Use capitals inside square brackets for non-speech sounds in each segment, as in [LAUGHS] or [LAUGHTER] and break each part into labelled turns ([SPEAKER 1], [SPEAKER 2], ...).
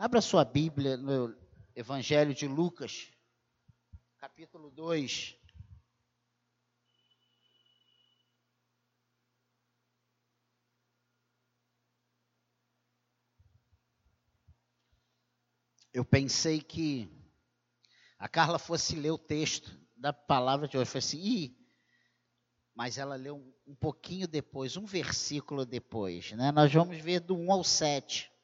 [SPEAKER 1] Abra sua Bíblia no Evangelho de Lucas, capítulo 2. Eu pensei que a Carla fosse ler o texto da palavra de hoje. Falei assim, Ih, mas ela leu um, um pouquinho depois, um versículo depois. Né? Nós vamos ver do 1 ao 7.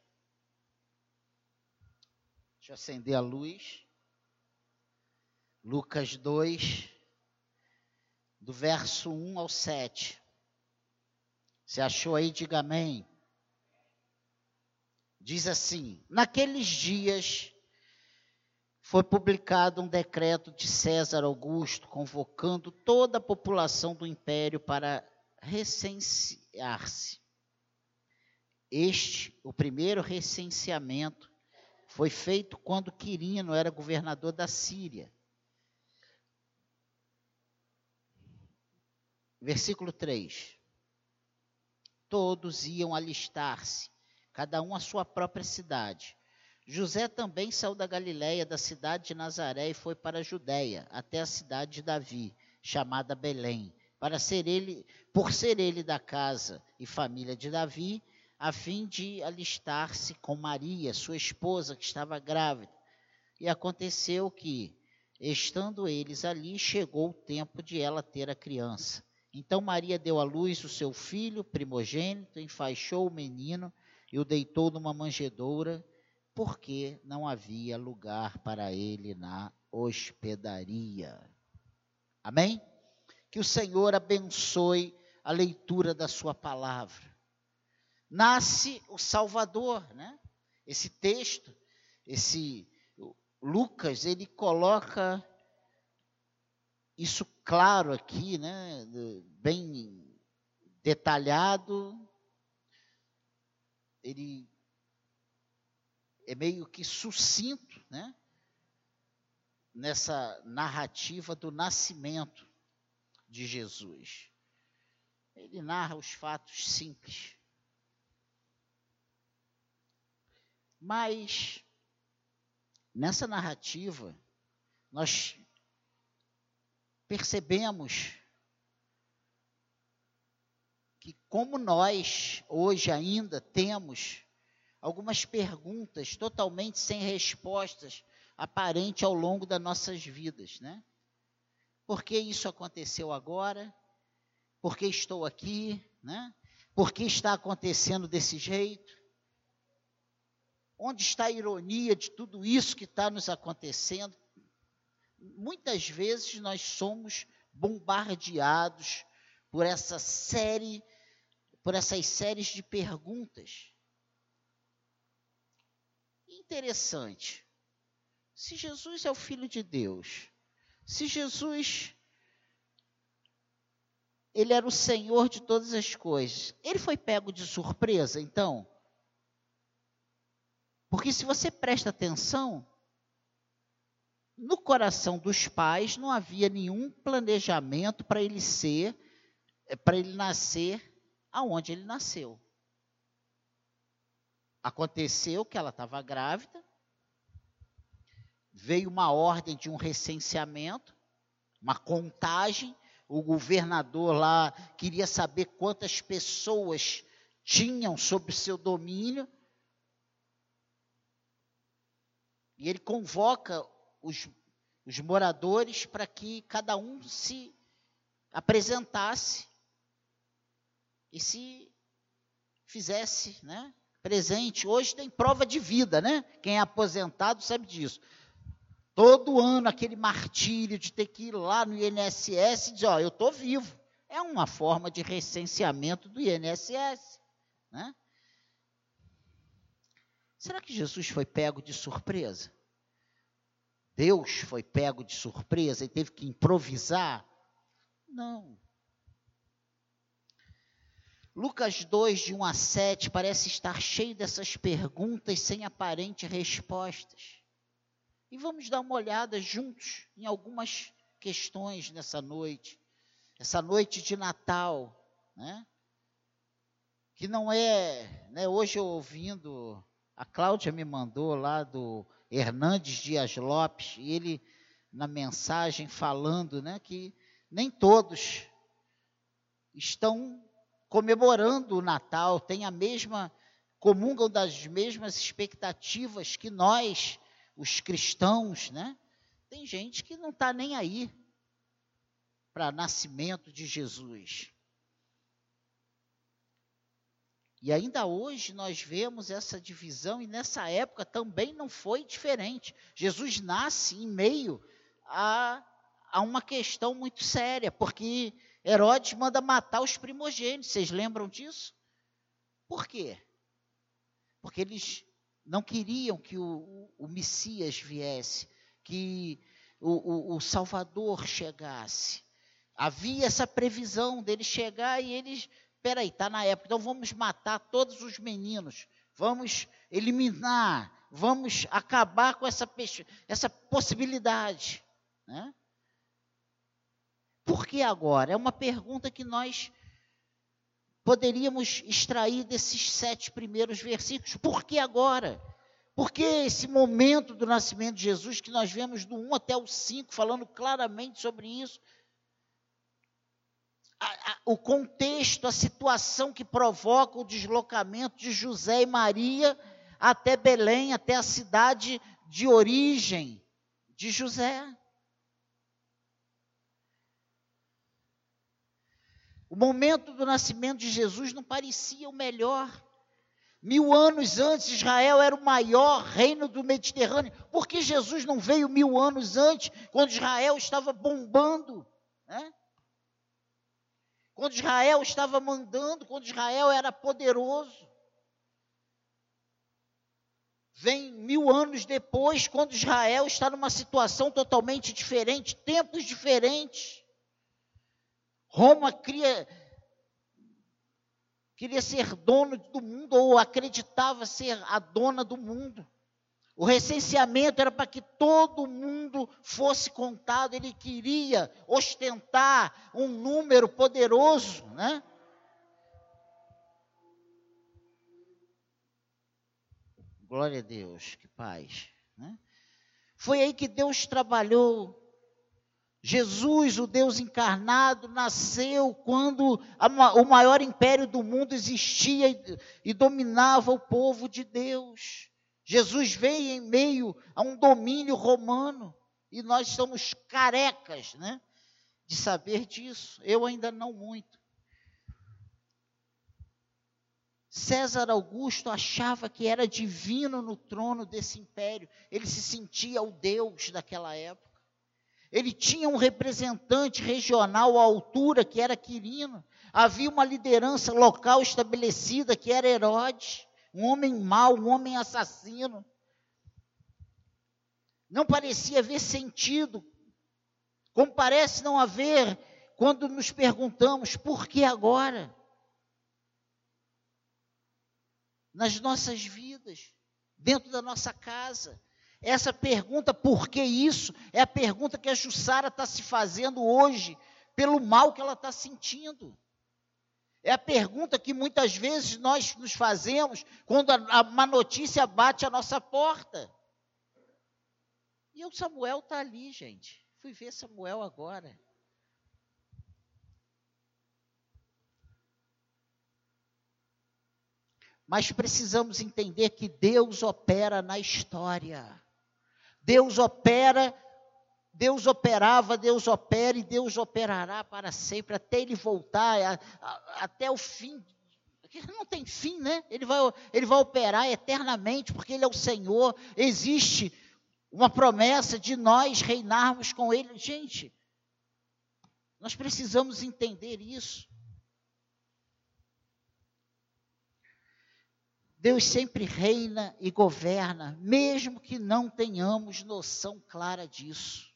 [SPEAKER 1] Deixa eu acender a luz. Lucas 2, do verso 1 ao 7. Você achou aí? Diga amém. Diz assim: Naqueles dias foi publicado um decreto de César Augusto convocando toda a população do império para recensear-se. Este, o primeiro recenseamento, foi feito quando Quirino era governador da Síria. Versículo 3. Todos iam alistar-se, cada um à sua própria cidade. José também saiu da Galiléia, da cidade de Nazaré, e foi para a Judéia, até a cidade de Davi, chamada Belém, para ser ele, por ser ele da casa e família de Davi, a fim de alistar-se com Maria, sua esposa, que estava grávida. E aconteceu que, estando eles ali, chegou o tempo de ela ter a criança. Então Maria deu à luz o seu filho primogênito, enfaixou o menino e o deitou numa manjedoura, porque não havia lugar para ele na hospedaria. Amém? Que o Senhor abençoe a leitura da sua palavra nasce o Salvador, né? Esse texto, esse Lucas, ele coloca isso claro aqui, né? Bem detalhado. Ele é meio que sucinto, né? Nessa narrativa do nascimento de Jesus. Ele narra os fatos simples. Mas nessa narrativa nós percebemos que como nós hoje ainda temos algumas perguntas totalmente sem respostas aparentes ao longo das nossas vidas, né? Por que isso aconteceu agora? Por que estou aqui, né? Por que está acontecendo desse jeito? Onde está a ironia de tudo isso que está nos acontecendo? Muitas vezes nós somos bombardeados por essa série, por essas séries de perguntas. Interessante. Se Jesus é o Filho de Deus, se Jesus ele era o Senhor de todas as coisas, ele foi pego de surpresa, então? Porque se você presta atenção, no coração dos pais não havia nenhum planejamento para ele ser, eh, para ele nascer aonde ele nasceu. Aconteceu que ela estava grávida, veio uma ordem de um recenseamento, uma contagem, o governador lá queria saber quantas pessoas tinham sob seu domínio, E ele convoca os, os moradores para que cada um se apresentasse e se fizesse, né? Presente. Hoje tem prova de vida, né? Quem é aposentado sabe disso. Todo ano aquele martírio de ter que ir lá no INSS e dizer, ó, eu estou vivo. É uma forma de recenseamento do INSS, né? Será que Jesus foi pego de surpresa? Deus foi pego de surpresa e teve que improvisar? Não. Lucas 2, de 1 a 7, parece estar cheio dessas perguntas sem aparentes respostas. E vamos dar uma olhada juntos em algumas questões nessa noite. Essa noite de Natal, né? Que não é, né, hoje eu ouvindo A Cláudia me mandou lá do Hernandes Dias Lopes, e ele, na mensagem, falando né, que nem todos estão comemorando o Natal, têm a mesma, comungam das mesmas expectativas que nós, os cristãos, né? Tem gente que não está nem aí para nascimento de Jesus. E ainda hoje nós vemos essa divisão, e nessa época também não foi diferente. Jesus nasce em meio a, a uma questão muito séria, porque Herodes manda matar os primogênitos. Vocês lembram disso? Por quê? Porque eles não queriam que o, o, o Messias viesse, que o, o, o Salvador chegasse. Havia essa previsão dele chegar e eles, peraí, está na época, então vamos matar todos os meninos, vamos eliminar, vamos acabar com essa, essa possibilidade. Né? Por que agora? É uma pergunta que nós poderíamos extrair desses sete primeiros versículos. Por que agora? Por que esse momento do nascimento de Jesus, que nós vemos do 1 até o 5, falando claramente sobre isso? O contexto, a situação que provoca o deslocamento de José e Maria até Belém, até a cidade de origem de José. O momento do nascimento de Jesus não parecia o melhor. Mil anos antes, Israel era o maior reino do Mediterrâneo. Por que Jesus não veio mil anos antes, quando Israel estava bombando? Né? Quando Israel estava mandando, quando Israel era poderoso. Vem mil anos depois, quando Israel está numa situação totalmente diferente, tempos diferentes. Roma queria, queria ser dono do mundo, ou acreditava ser a dona do mundo. O recenseamento era para que todo mundo fosse contado, ele queria ostentar um número poderoso, né? Glória a Deus, que paz. Né? Foi aí que Deus trabalhou Jesus, o Deus encarnado, nasceu quando a, o maior império do mundo existia e, e dominava o povo de Deus. Jesus veio em meio a um domínio romano e nós estamos carecas, né, de saber disso. Eu ainda não muito. César Augusto achava que era divino no trono desse império. Ele se sentia o Deus daquela época. Ele tinha um representante regional à altura, que era Quirino. Havia uma liderança local estabelecida, que era Herodes, um homem mau, um homem assassino. Não parecia haver sentido, como parece não haver quando nos perguntamos por que agora? Nas nossas vidas, dentro da nossa casa, essa pergunta, por que isso? É a pergunta que a Jussara está se fazendo hoje, pelo mal que ela está sentindo. É a pergunta que muitas vezes nós nos fazemos quando a, uma notícia bate a nossa porta. E o Samuel está ali, gente. Fui ver Samuel agora. Mas precisamos entender que Deus opera na história. Deus opera, Deus operava, Deus opera e Deus operará para sempre, até ele voltar, a, a, até o fim. Não tem fim, né? Ele vai, ele vai operar eternamente, porque Ele é o Senhor. Existe uma promessa de nós reinarmos com Ele. Gente, nós precisamos entender isso. Deus sempre reina e governa, mesmo que não tenhamos noção clara disso.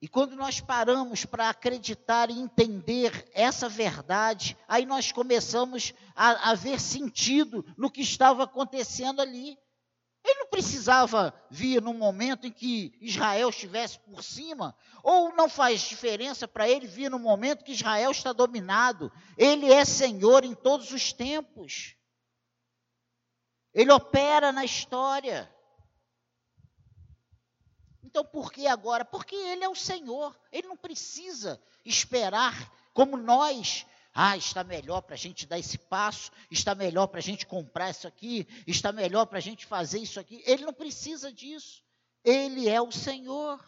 [SPEAKER 1] E quando nós paramos para acreditar e entender essa verdade, aí nós começamos a, a ver sentido no que estava acontecendo ali. Ele não precisava vir num momento em que Israel estivesse por cima, ou não faz diferença para ele vir no momento que Israel está dominado. Ele é Senhor em todos os tempos. Ele opera na história. Então por que agora? Porque Ele é o Senhor. Ele não precisa esperar como nós ah, está melhor para a gente dar esse passo, está melhor para a gente comprar isso aqui, está melhor para a gente fazer isso aqui. Ele não precisa disso. Ele é o Senhor.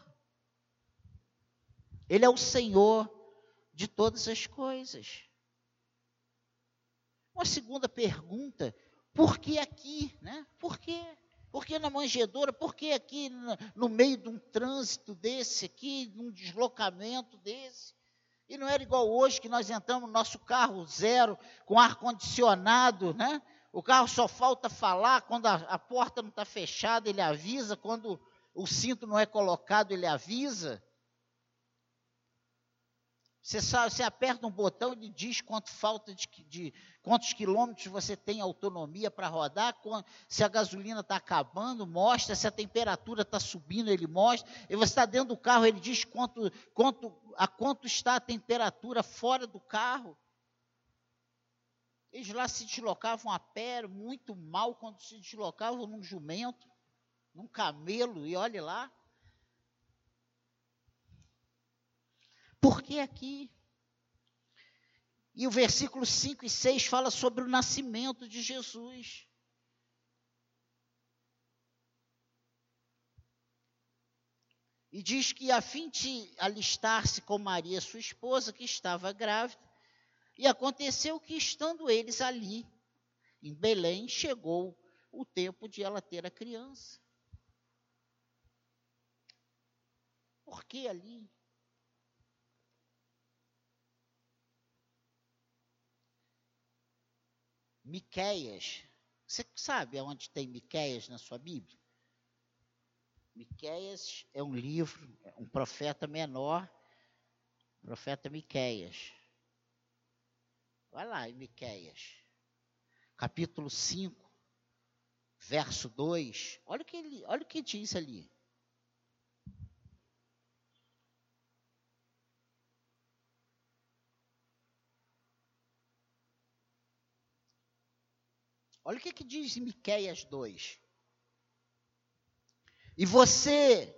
[SPEAKER 1] Ele é o Senhor de todas as coisas. Uma segunda pergunta: por que aqui? Né? Por quê? Por que na manjedoura? Por que aqui no meio de um trânsito desse aqui, de um deslocamento desse? E não era igual hoje que nós entramos no nosso carro zero, com ar-condicionado, né? O carro só falta falar, quando a, a porta não está fechada, ele avisa, quando o cinto não é colocado, ele avisa. Você, sabe, você aperta um botão e diz quanto falta de, de quantos quilômetros você tem autonomia para rodar, se a gasolina está acabando, mostra, se a temperatura está subindo, ele mostra. E você está dentro do carro, ele diz quanto, quanto, a quanto está a temperatura fora do carro. Eles lá se deslocavam a pé, muito mal quando se deslocavam num jumento, num camelo, e olhe lá. Por que aqui? E o versículo 5 e 6 fala sobre o nascimento de Jesus. E diz que a fim de alistar-se com Maria, sua esposa, que estava grávida, e aconteceu que, estando eles ali, em Belém, chegou o tempo de ela ter a criança. Por que ali? Miqueias. Você sabe aonde tem Miqueias na sua Bíblia? Miqueias é um livro, um profeta menor, profeta Miqueias. Vai lá em Miqueias, capítulo 5, verso 2. Olha o que ele, olha o que diz ali. Olha o que, que diz Miquéias 2. E você,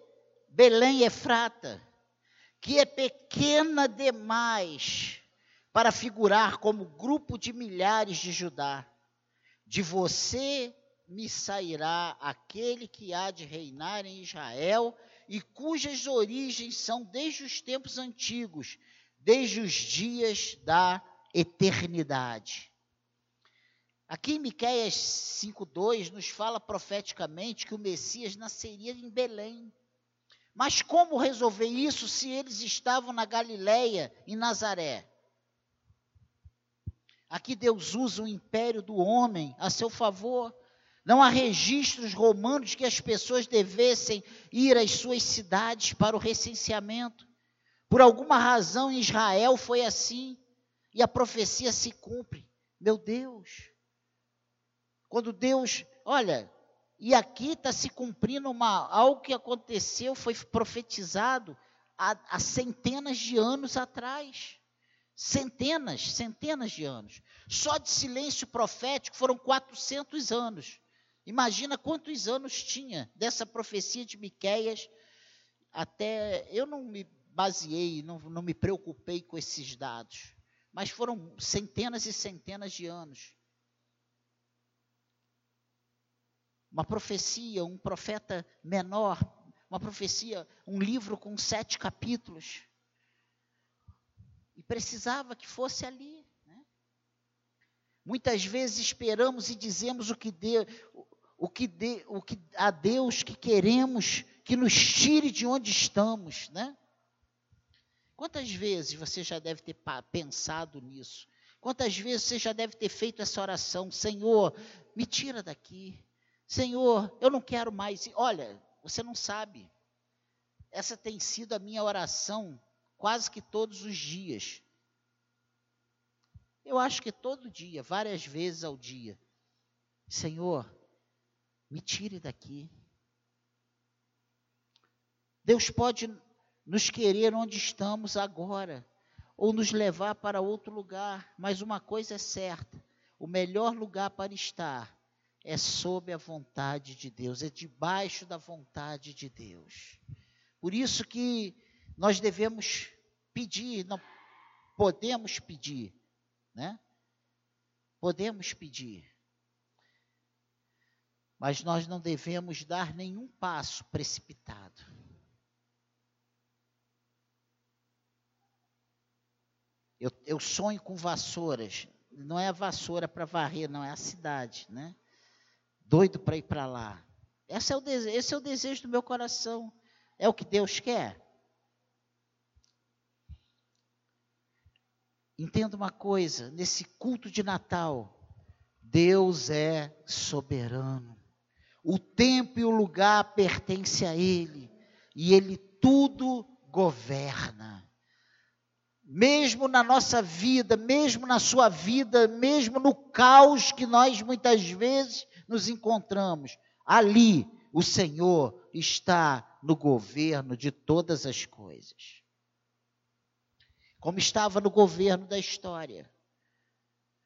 [SPEAKER 1] Belém Efrata, que é pequena demais para figurar como grupo de milhares de Judá, de você me sairá aquele que há de reinar em Israel e cujas origens são desde os tempos antigos, desde os dias da eternidade. Aqui em Miqueias 5:2 nos fala profeticamente que o Messias nasceria em Belém. Mas como resolver isso se eles estavam na Galileia, em Nazaré? Aqui Deus usa o império do homem a seu favor. Não há registros romanos que as pessoas devessem ir às suas cidades para o recenseamento. Por alguma razão em Israel foi assim, e a profecia se cumpre. Meu Deus, quando Deus, olha, e aqui está se cumprindo uma, algo que aconteceu, foi profetizado há, há centenas de anos atrás. Centenas, centenas de anos. Só de silêncio profético foram 400 anos. Imagina quantos anos tinha dessa profecia de Miqueias até eu não me baseei, não, não me preocupei com esses dados, mas foram centenas e centenas de anos. Uma profecia, um profeta menor, uma profecia, um livro com sete capítulos. E precisava que fosse ali. Né? Muitas vezes esperamos e dizemos o que, de, o, que de, o que a Deus que queremos que nos tire de onde estamos, né? Quantas vezes você já deve ter pensado nisso? Quantas vezes você já deve ter feito essa oração? Senhor, me tira daqui. Senhor, eu não quero mais. Olha, você não sabe. Essa tem sido a minha oração quase que todos os dias. Eu acho que todo dia, várias vezes ao dia. Senhor, Me tire daqui. Deus pode nos querer onde estamos agora, ou nos levar para outro lugar, mas uma coisa é certa: o melhor lugar para estar é sob a vontade de Deus, é debaixo da vontade de Deus. Por isso que nós devemos pedir, não podemos pedir, né? Podemos pedir. Mas nós não devemos dar nenhum passo precipitado. Eu, eu sonho com vassouras. Não é a vassoura para varrer, não, é a cidade, né? Doido para ir para lá. Esse é, o desejo, esse é o desejo do meu coração. É o que Deus quer. Entenda uma coisa: nesse culto de Natal, Deus é soberano. O tempo e o lugar pertencem a Ele, e Ele tudo governa. Mesmo na nossa vida, mesmo na sua vida, mesmo no caos que nós muitas vezes nos encontramos, ali o Senhor está no governo de todas as coisas. Como estava no governo da história.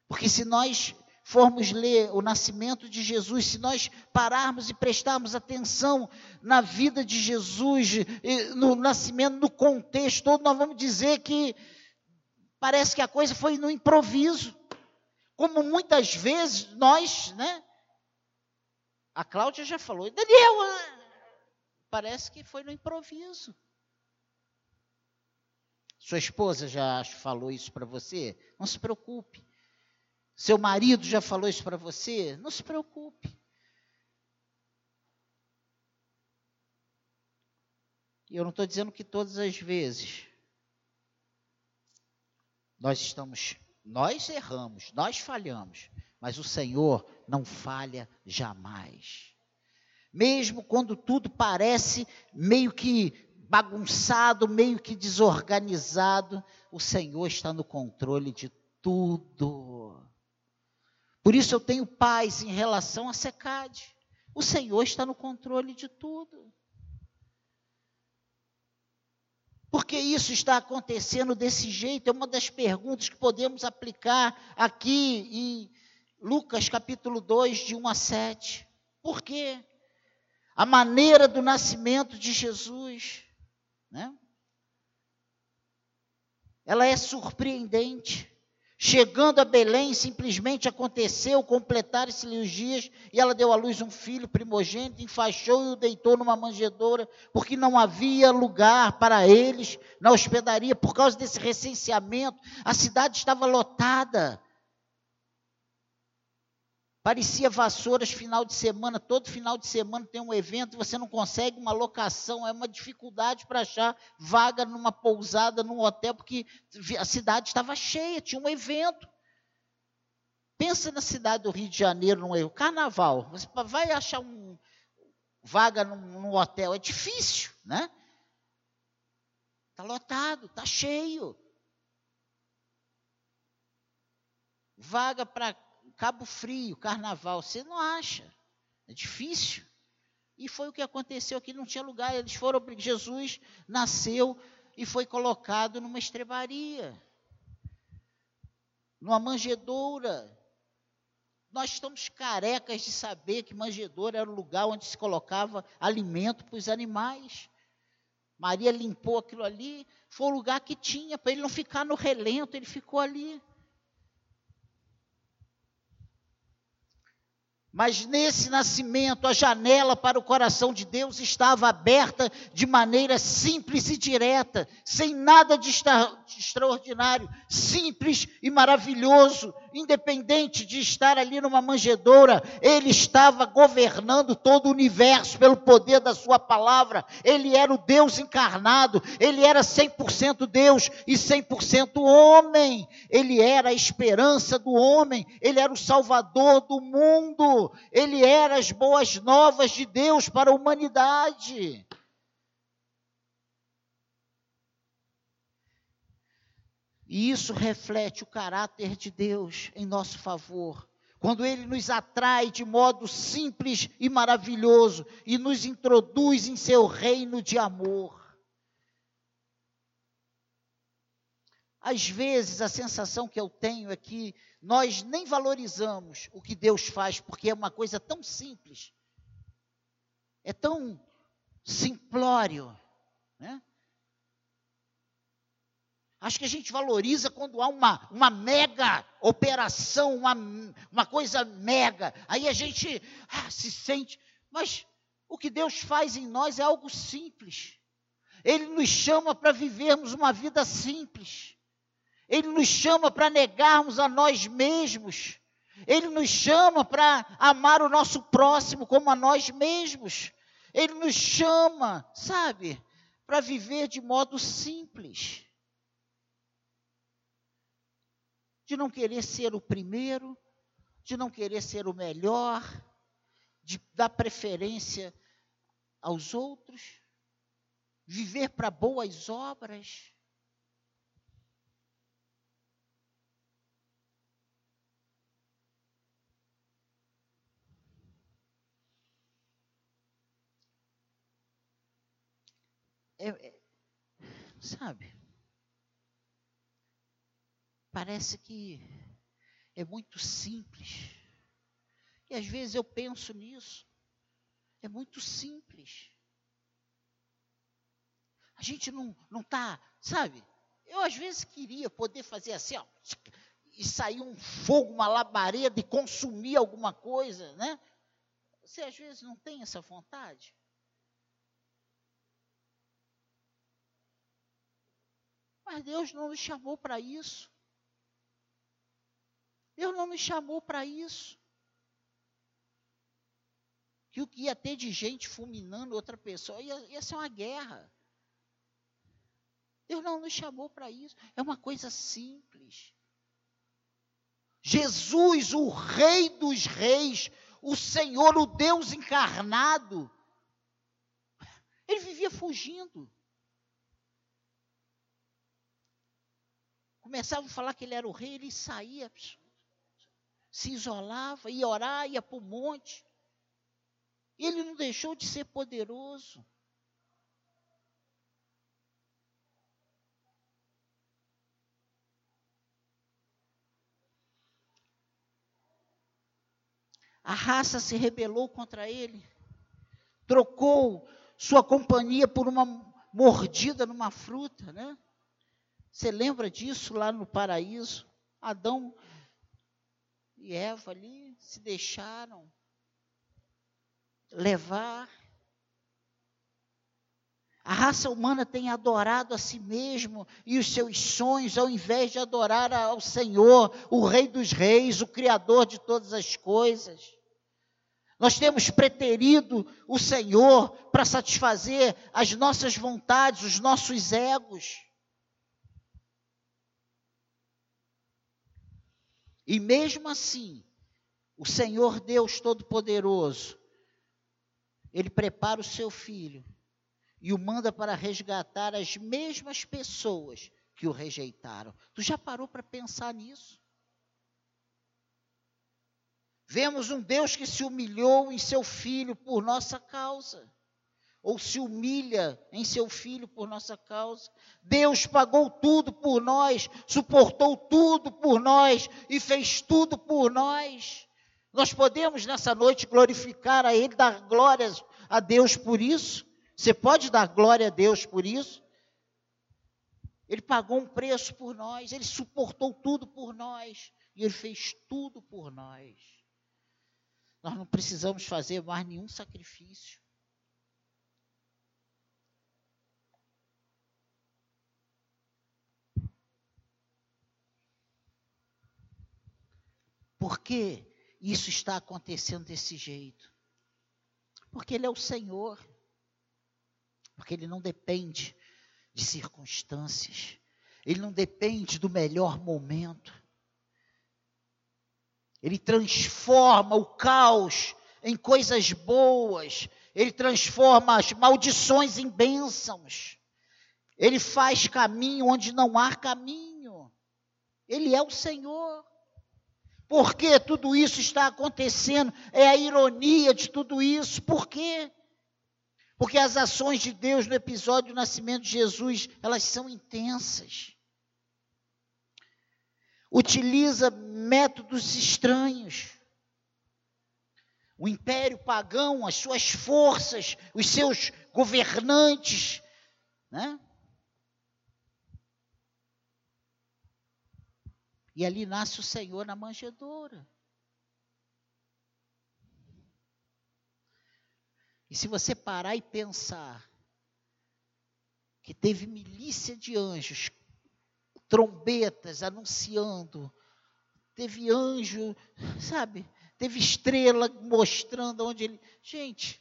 [SPEAKER 1] Porque se nós formos ler o nascimento de Jesus, se nós pararmos e prestarmos atenção na vida de Jesus, no nascimento, no contexto todo, nós vamos dizer que parece que a coisa foi no improviso. Como muitas vezes nós, né? A Cláudia já falou, Daniel, ah", parece que foi no improviso. Sua esposa já falou isso para você? Não se preocupe. Seu marido já falou isso para você? Não se preocupe. E eu não estou dizendo que todas as vezes nós estamos, nós erramos, nós falhamos, mas o Senhor não falha jamais. Mesmo quando tudo parece meio que bagunçado, meio que desorganizado, o Senhor está no controle de tudo. Por isso eu tenho paz em relação à secade. O Senhor está no controle de tudo. Por que isso está acontecendo desse jeito? É uma das perguntas que podemos aplicar aqui em Lucas capítulo 2, de 1 a 7. Por quê? A maneira do nascimento de Jesus, né? Ela é surpreendente. Chegando a Belém, simplesmente aconteceu completar-se-lhe os dias e ela deu à luz um filho primogênito, enfaixou e o deitou numa manjedoura, porque não havia lugar para eles na hospedaria. Por causa desse recenseamento, a cidade estava lotada. Parecia vassouras final de semana, todo final de semana tem um evento, você não consegue uma locação, é uma dificuldade para achar vaga numa pousada, num hotel, porque a cidade estava cheia, tinha um evento. Pensa na cidade do Rio de Janeiro, num carnaval, você vai achar um, vaga num, num hotel, é difícil, né? Está lotado, está cheio. Vaga para Cabo Frio, Carnaval, você não acha. É difícil. E foi o que aconteceu aqui, não tinha lugar. Eles foram, Jesus nasceu e foi colocado numa estrebaria, numa manjedoura. Nós estamos carecas de saber que manjedoura era o lugar onde se colocava alimento para os animais. Maria limpou aquilo ali, foi o lugar que tinha, para ele não ficar no relento, ele ficou ali. Mas nesse nascimento, a janela para o coração de Deus estava aberta de maneira simples e direta, sem nada de, extra, de extraordinário, simples e maravilhoso, independente de estar ali numa manjedoura, ele estava governando todo o universo pelo poder da sua palavra. Ele era o Deus encarnado, ele era 100% Deus e 100% homem. Ele era a esperança do homem, ele era o salvador do mundo ele era as boas novas de Deus para a humanidade. E isso reflete o caráter de Deus em nosso favor. quando Ele nos atrai de modo simples e maravilhoso e nos introduz em seu reino de amor. Às vezes a sensação que eu tenho é que nós nem valorizamos o que Deus faz, porque é uma coisa tão simples, é tão simplório, né? Acho que a gente valoriza quando há uma, uma mega operação, uma, uma coisa mega. Aí a gente ah, se sente. Mas o que Deus faz em nós é algo simples. Ele nos chama para vivermos uma vida simples. Ele nos chama para negarmos a nós mesmos. Ele nos chama para amar o nosso próximo como a nós mesmos. Ele nos chama, sabe, para viver de modo simples. De não querer ser o primeiro, de não querer ser o melhor, de dar preferência aos outros, viver para boas obras. é, é, sabe? Parece que é muito simples. E às vezes eu penso nisso. É muito simples. A gente não não tá, sabe? Eu às vezes queria poder fazer assim, ó, e sair um fogo, uma labareda e consumir alguma coisa, né? Você às vezes não tem essa vontade? Mas Deus não nos chamou para isso. Deus não nos chamou para isso. Que o que ia ter de gente fulminando outra pessoa ia, ia ser uma guerra. Deus não nos chamou para isso. É uma coisa simples. Jesus, o Rei dos Reis, o Senhor, o Deus encarnado, ele vivia fugindo. começavam a falar que ele era o rei, ele saía, se isolava, ia orar, ia para o monte. Ele não deixou de ser poderoso. A raça se rebelou contra ele, trocou sua companhia por uma mordida numa fruta, né? Você lembra disso lá no paraíso? Adão e Eva ali se deixaram levar. A raça humana tem adorado a si mesmo e os seus sonhos, ao invés de adorar ao Senhor, o Rei dos Reis, o Criador de todas as coisas. Nós temos preterido o Senhor para satisfazer as nossas vontades, os nossos egos. E mesmo assim, o Senhor Deus Todo-Poderoso, Ele prepara o seu filho e o manda para resgatar as mesmas pessoas que o rejeitaram. Tu já parou para pensar nisso? Vemos um Deus que se humilhou em seu filho por nossa causa ou se humilha em seu filho por nossa causa. Deus pagou tudo por nós, suportou tudo por nós e fez tudo por nós. Nós podemos nessa noite glorificar a Ele, dar glórias a Deus por isso? Você pode dar glória a Deus por isso? Ele pagou um preço por nós, ele suportou tudo por nós e ele fez tudo por nós. Nós não precisamos fazer mais nenhum sacrifício. Por que isso está acontecendo desse jeito? Porque Ele é o Senhor. Porque Ele não depende de circunstâncias. Ele não depende do melhor momento. Ele transforma o caos em coisas boas. Ele transforma as maldições em bênçãos. Ele faz caminho onde não há caminho. Ele é o Senhor. Por que tudo isso está acontecendo? É a ironia de tudo isso. Por quê? Porque as ações de Deus no episódio do nascimento de Jesus, elas são intensas. Utiliza métodos estranhos. O império pagão, as suas forças, os seus governantes, né? E ali nasce o Senhor na manjedoura. E se você parar e pensar que teve milícia de anjos, trombetas anunciando, teve anjo, sabe? Teve estrela mostrando onde ele. Gente,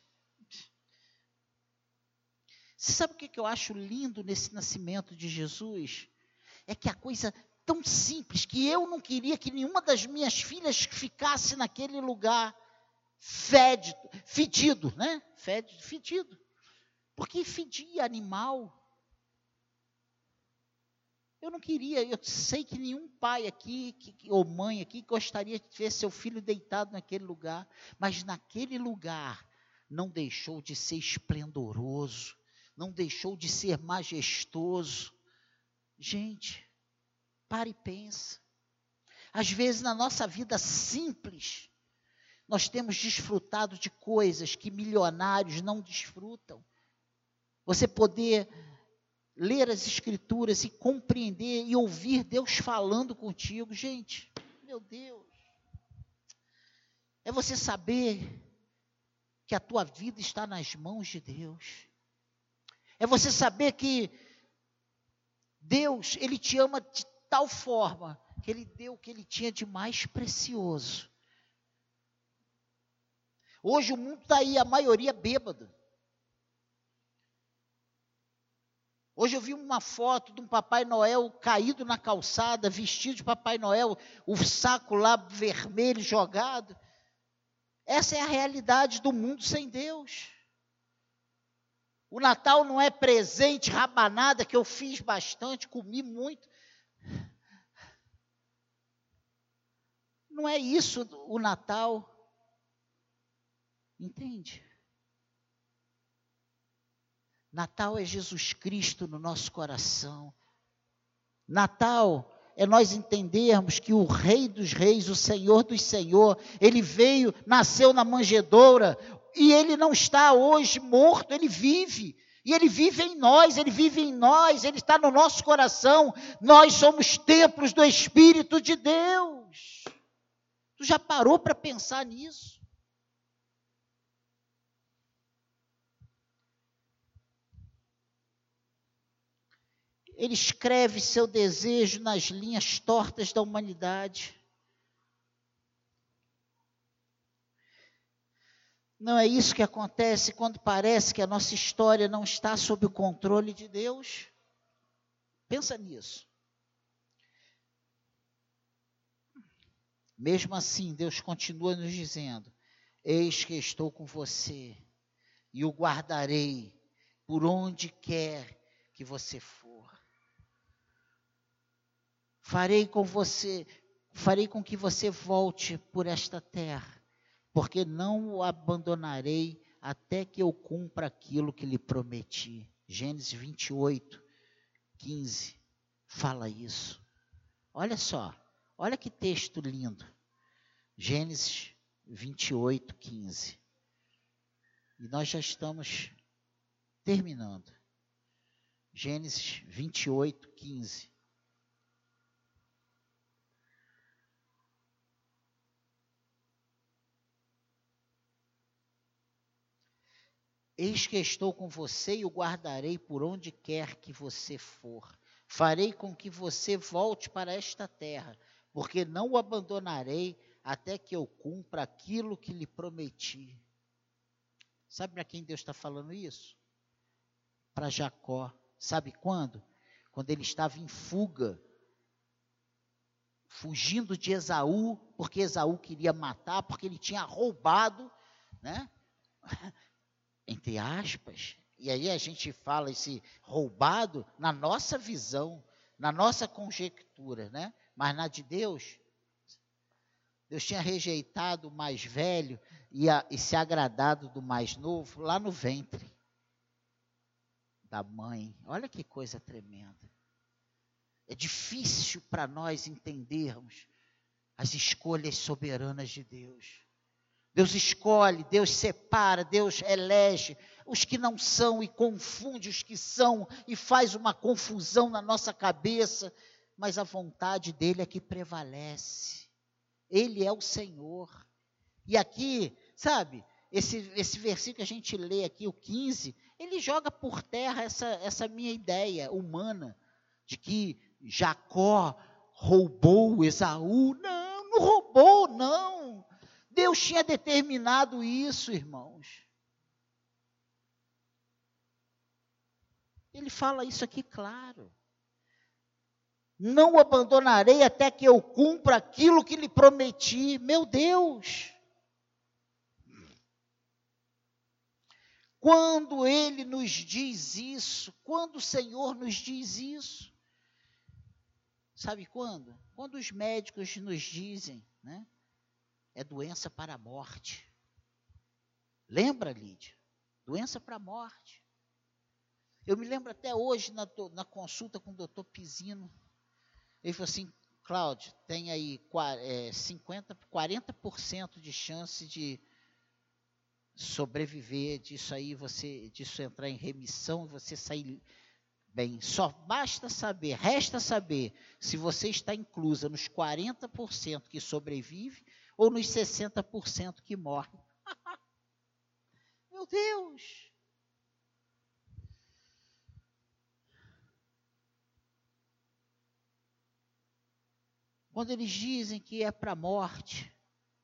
[SPEAKER 1] você sabe o que eu acho lindo nesse nascimento de Jesus? É que a coisa tão simples que eu não queria que nenhuma das minhas filhas ficasse naquele lugar fédido, fedido, né? Fédido, fedido. Porque fedia animal. Eu não queria, eu sei que nenhum pai aqui, que, ou mãe aqui, gostaria de ver seu filho deitado naquele lugar, mas naquele lugar não deixou de ser esplendoroso, não deixou de ser majestoso. Gente, Pare e pense. Às vezes, na nossa vida simples, nós temos desfrutado de coisas que milionários não desfrutam. Você poder ler as Escrituras e compreender e ouvir Deus falando contigo, gente, meu Deus. É você saber que a tua vida está nas mãos de Deus. É você saber que Deus, Ele te ama de tal forma que ele deu o que ele tinha de mais precioso. Hoje o mundo está aí, a maioria bêbado. Hoje eu vi uma foto de um Papai Noel caído na calçada, vestido de Papai Noel, o saco lá vermelho jogado. Essa é a realidade do mundo sem Deus. O Natal não é presente, rabanada, que eu fiz bastante, comi muito. Não é isso o Natal. Entende? Natal é Jesus Cristo no nosso coração. Natal é nós entendermos que o Rei dos Reis, o Senhor dos Senhor, ele veio, nasceu na manjedoura e ele não está hoje morto, ele vive. E ele vive em nós, ele vive em nós, ele está no nosso coração. Nós somos templos do Espírito de Deus. Tu já parou para pensar nisso? Ele escreve seu desejo nas linhas tortas da humanidade. Não é isso que acontece quando parece que a nossa história não está sob o controle de Deus? Pensa nisso. Mesmo assim, Deus continua nos dizendo: Eis que estou com você e o guardarei por onde quer que você for. Farei com você, farei com que você volte por esta terra, porque não o abandonarei até que eu cumpra aquilo que lhe prometi. Gênesis 28, 15 fala isso. Olha só. Olha que texto lindo. Gênesis 28, 15. E nós já estamos terminando. Gênesis 28, 15. Eis que estou com você e o guardarei por onde quer que você for. Farei com que você volte para esta terra porque não o abandonarei até que eu cumpra aquilo que lhe prometi. Sabe para quem Deus está falando isso? Para Jacó. Sabe quando? Quando ele estava em fuga, fugindo de Esaú, porque Esaú queria matar, porque ele tinha roubado, né? Entre aspas. E aí a gente fala esse roubado na nossa visão, na nossa conjectura, né? Mas na de Deus, Deus tinha rejeitado o mais velho e, a, e se agradado do mais novo lá no ventre da mãe. Olha que coisa tremenda. É difícil para nós entendermos as escolhas soberanas de Deus. Deus escolhe, Deus separa, Deus elege os que não são e confunde os que são e faz uma confusão na nossa cabeça, mas a vontade dele é que prevalece. Ele é o Senhor. E aqui, sabe, esse, esse versículo que a gente lê aqui, o 15, ele joga por terra essa, essa minha ideia humana de que Jacó roubou Esaú. Não, não roubou, não. Deus tinha determinado isso, irmãos. Ele fala isso aqui claro. Não o abandonarei até que eu cumpra aquilo que lhe prometi. Meu Deus! Quando ele nos diz isso, quando o Senhor nos diz isso, Sabe quando? Quando os médicos nos dizem, né? É doença para a morte. Lembra, Lídia? Doença para a morte. Eu me lembro até hoje na, na consulta com o doutor Pisino. Ele falou assim, Cláudio, tem aí é, 50, 40% de chance de sobreviver disso aí, você, disso entrar em remissão você sair Bem, só basta saber, resta saber se você está inclusa nos 40% que sobrevive ou nos 60% que morre. [LAUGHS] Meu Deus! Quando eles dizem que é para a morte,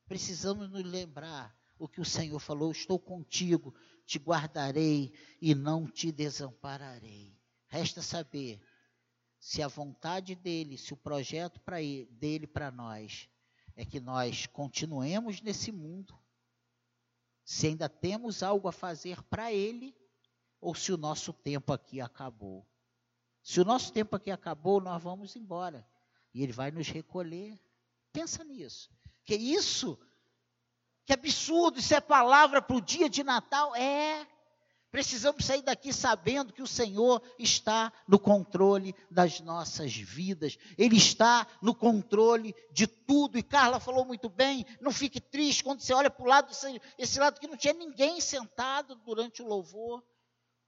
[SPEAKER 1] precisamos nos lembrar o que o Senhor falou: Estou contigo, te guardarei e não te desampararei. Resta saber se a vontade dele, se o projeto para dele para nós é que nós continuemos nesse mundo, se ainda temos algo a fazer para ele, ou se o nosso tempo aqui acabou. Se o nosso tempo aqui acabou, nós vamos embora. E ele vai nos recolher. Pensa nisso. Que isso? Que absurdo! Isso é palavra para o dia de Natal? É. Precisamos sair daqui sabendo que o Senhor está no controle das nossas vidas. Ele está no controle de tudo. E Carla falou muito bem: não fique triste quando você olha para o lado, esse lado que não tinha ninguém sentado durante o louvor.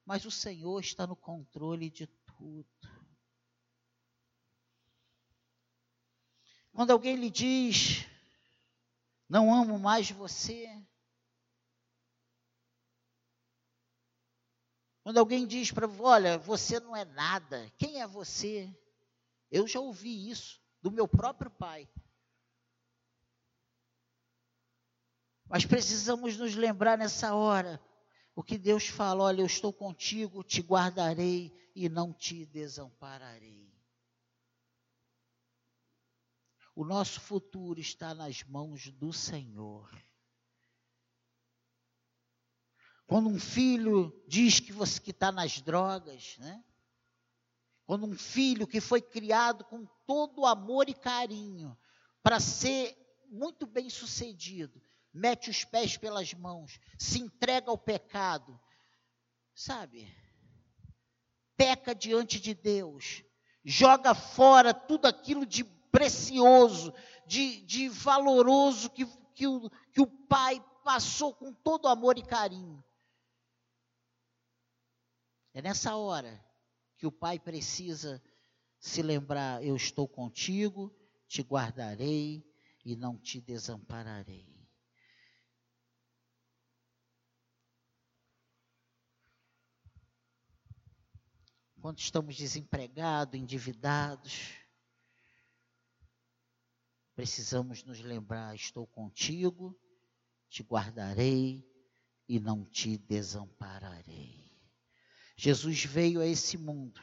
[SPEAKER 1] Mas o Senhor está no controle de tudo. Quando alguém lhe diz, não amo mais você, Quando alguém diz para olha, você não é nada, quem é você? Eu já ouvi isso do meu próprio pai. Mas precisamos nos lembrar nessa hora o que Deus fala: olha, eu estou contigo, te guardarei e não te desampararei. O nosso futuro está nas mãos do Senhor. Quando um filho diz que você que está nas drogas, né? Quando um filho que foi criado com todo amor e carinho para ser muito bem sucedido, mete os pés pelas mãos, se entrega ao pecado, sabe? Peca diante de Deus, joga fora tudo aquilo de precioso, de, de valoroso que, que, o, que o pai passou com todo amor e carinho. É nessa hora que o pai precisa se lembrar: eu estou contigo, te guardarei e não te desampararei. Quando estamos desempregados, endividados, precisamos nos lembrar: estou contigo, te guardarei e não te desampararei. Jesus veio a esse mundo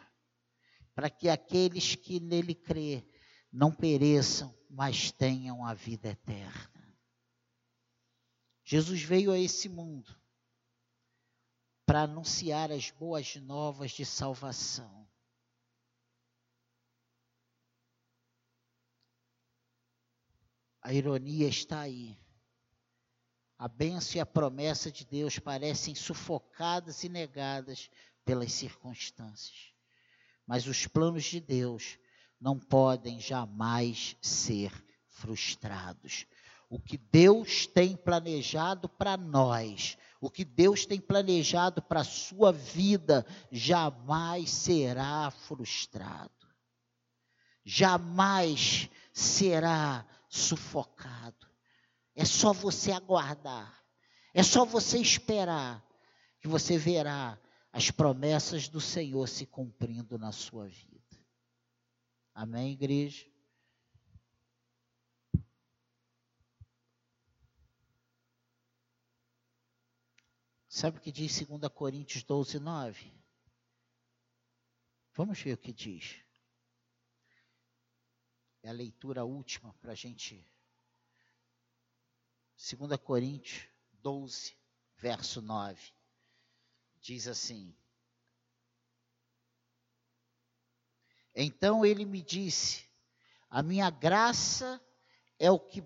[SPEAKER 1] para que aqueles que nele crê não pereçam, mas tenham a vida eterna. Jesus veio a esse mundo para anunciar as boas novas de salvação. A ironia está aí. A bênção e a promessa de Deus parecem sufocadas e negadas pelas circunstâncias. Mas os planos de Deus não podem jamais ser frustrados. O que Deus tem planejado para nós, o que Deus tem planejado para a sua vida, jamais será frustrado. Jamais será sufocado. É só você aguardar. É só você esperar que você verá as promessas do Senhor se cumprindo na sua vida. Amém, igreja? Sabe o que diz 2 Coríntios 12, 9? Vamos ver o que diz. É a leitura última para a gente. 2 Coríntios 12, verso 9. Diz assim: Então ele me disse: A minha graça é o que,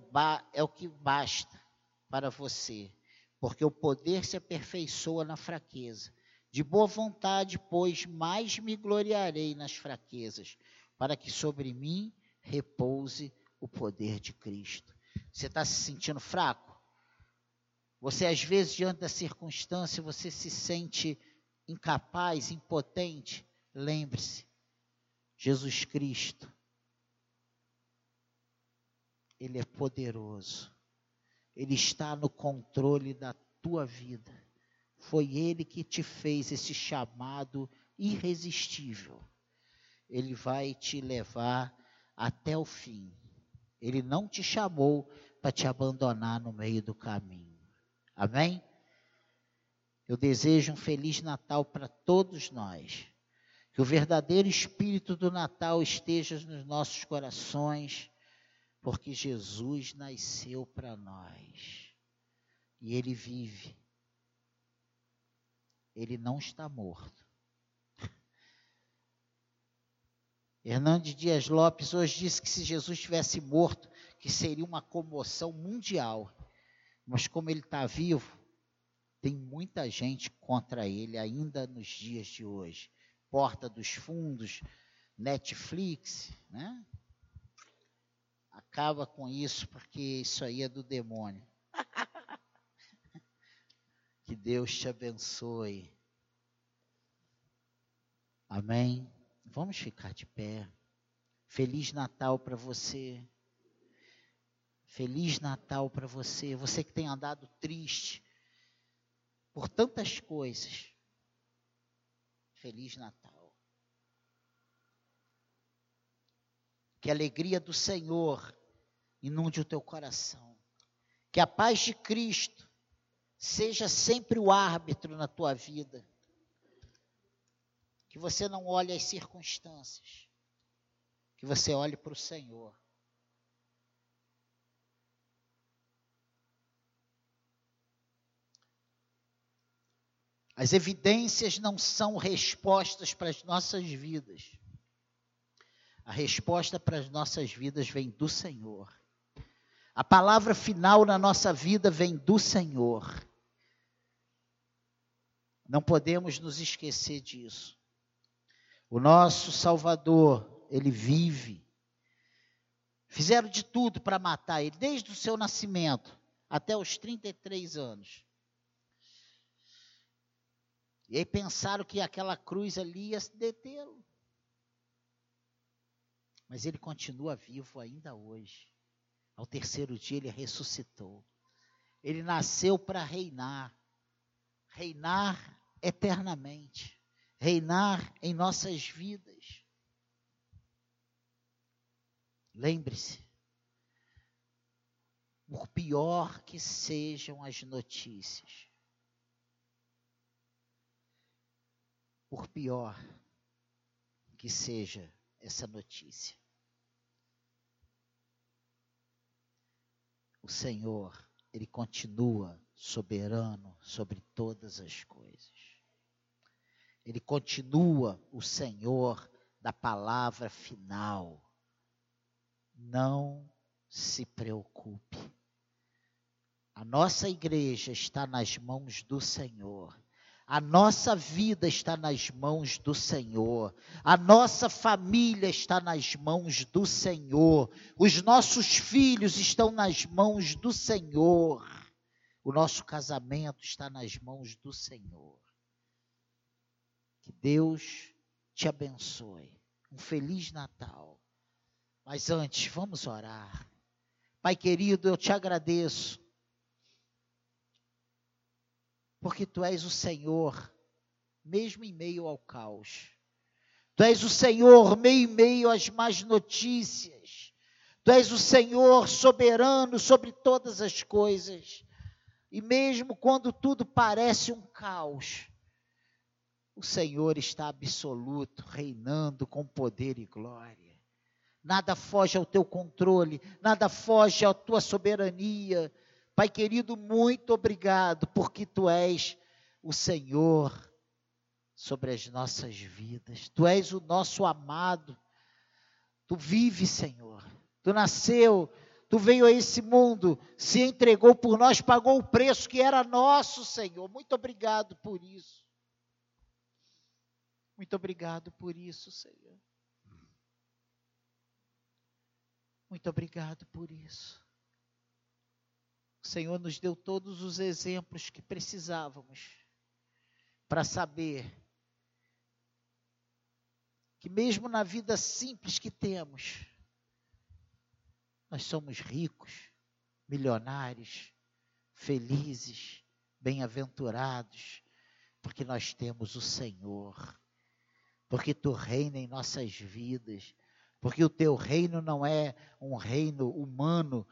[SPEAKER 1] é o que basta para você, porque o poder se aperfeiçoa na fraqueza. De boa vontade, pois, mais me gloriarei nas fraquezas, para que sobre mim repouse o poder de Cristo. Você está se sentindo fraco? Você, às vezes, diante da circunstância, você se sente incapaz, impotente. Lembre-se, Jesus Cristo, Ele é poderoso, Ele está no controle da tua vida. Foi Ele que te fez esse chamado irresistível. Ele vai te levar até o fim. Ele não te chamou para te abandonar no meio do caminho. Amém? Eu desejo um feliz Natal para todos nós. Que o verdadeiro espírito do Natal esteja nos nossos corações, porque Jesus nasceu para nós. E ele vive. Ele não está morto. [LAUGHS] Hernandes Dias Lopes hoje disse que se Jesus tivesse morto, que seria uma comoção mundial. Mas como ele está vivo, tem muita gente contra ele ainda nos dias de hoje porta dos fundos, Netflix, né? Acaba com isso, porque isso aí é do demônio. [LAUGHS] que Deus te abençoe. Amém. Vamos ficar de pé. Feliz Natal para você. Feliz Natal para você. Você que tem andado triste por tantas coisas. Feliz Natal. Que a alegria do Senhor inunde o teu coração. Que a paz de Cristo seja sempre o árbitro na tua vida. Que você não olhe as circunstâncias. Que você olhe para o Senhor. As evidências não são respostas para as nossas vidas. A resposta para as nossas vidas vem do Senhor. A palavra final na nossa vida vem do Senhor. Não podemos nos esquecer disso. O nosso Salvador, ele vive. Fizeram de tudo para matar ele, desde o seu nascimento até os 33 anos. E aí pensaram que aquela cruz ali ia detê-lo. Mas ele continua vivo ainda hoje. Ao terceiro dia ele ressuscitou. Ele nasceu para reinar. Reinar eternamente. Reinar em nossas vidas. Lembre-se, por pior que sejam as notícias, por pior que seja essa notícia. O Senhor, Ele continua soberano sobre todas as coisas. Ele continua o Senhor da palavra final. Não se preocupe. A nossa igreja está nas mãos do Senhor. A nossa vida está nas mãos do Senhor. A nossa família está nas mãos do Senhor. Os nossos filhos estão nas mãos do Senhor. O nosso casamento está nas mãos do Senhor. Que Deus te abençoe. Um feliz Natal. Mas antes, vamos orar. Pai querido, eu te agradeço porque tu és o Senhor, mesmo em meio ao caos. Tu és o Senhor, meio em meio às más notícias. Tu és o Senhor soberano sobre todas as coisas. E mesmo quando tudo parece um caos, o Senhor está absoluto, reinando com poder e glória. Nada foge ao teu controle, nada foge à tua soberania. Pai querido, muito obrigado, porque tu és o Senhor sobre as nossas vidas. Tu és o nosso amado. Tu vive, Senhor. Tu nasceu, tu veio a esse mundo, se entregou por nós, pagou o preço que era nosso, Senhor. Muito obrigado por isso. Muito obrigado por isso, Senhor. Muito obrigado por isso. O Senhor nos deu todos os exemplos que precisávamos para saber que, mesmo na vida simples que temos, nós somos ricos, milionários, felizes, bem-aventurados, porque nós temos o Senhor, porque tu reina em nossas vidas, porque o teu reino não é um reino humano,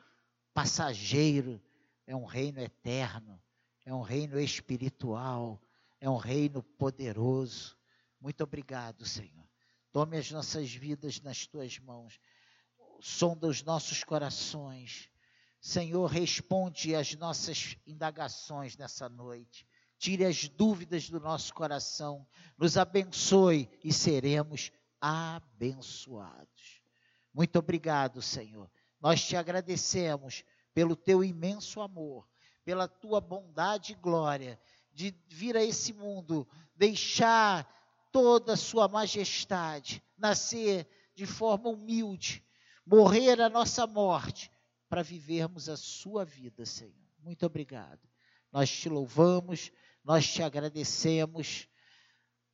[SPEAKER 1] passageiro, é um reino eterno, é um reino espiritual, é um reino poderoso. Muito obrigado, Senhor. Tome as nossas vidas nas tuas mãos, sonda os nossos corações. Senhor, responde às nossas indagações nessa noite. Tire as dúvidas do nosso coração, nos abençoe e seremos abençoados. Muito obrigado, Senhor. Nós te agradecemos pelo teu imenso amor, pela tua bondade e glória, de vir a esse mundo, deixar toda a sua majestade, nascer de forma humilde, morrer a nossa morte, para vivermos a sua vida, Senhor. Muito obrigado. Nós te louvamos, nós te agradecemos,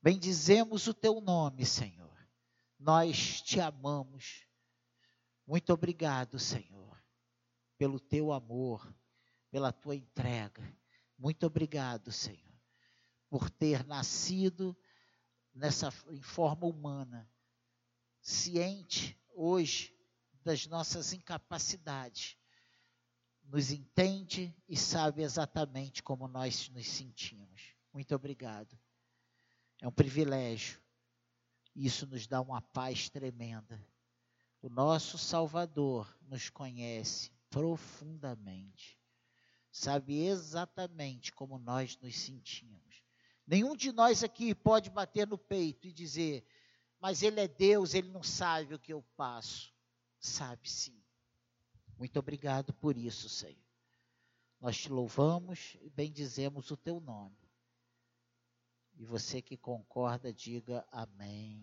[SPEAKER 1] bendizemos o teu nome, Senhor. Nós te amamos. Muito obrigado, Senhor pelo teu amor, pela tua entrega. Muito obrigado, Senhor, por ter nascido nessa em forma humana, ciente hoje das nossas incapacidades. Nos entende e sabe exatamente como nós nos sentimos. Muito obrigado. É um privilégio. Isso nos dá uma paz tremenda. O nosso Salvador nos conhece profundamente. Sabe exatamente como nós nos sentimos. Nenhum de nós aqui pode bater no peito e dizer, mas Ele é Deus, Ele não sabe o que eu passo. Sabe sim. Muito obrigado por isso, Senhor. Nós te louvamos e bendizemos o teu nome. E você que concorda, diga amém.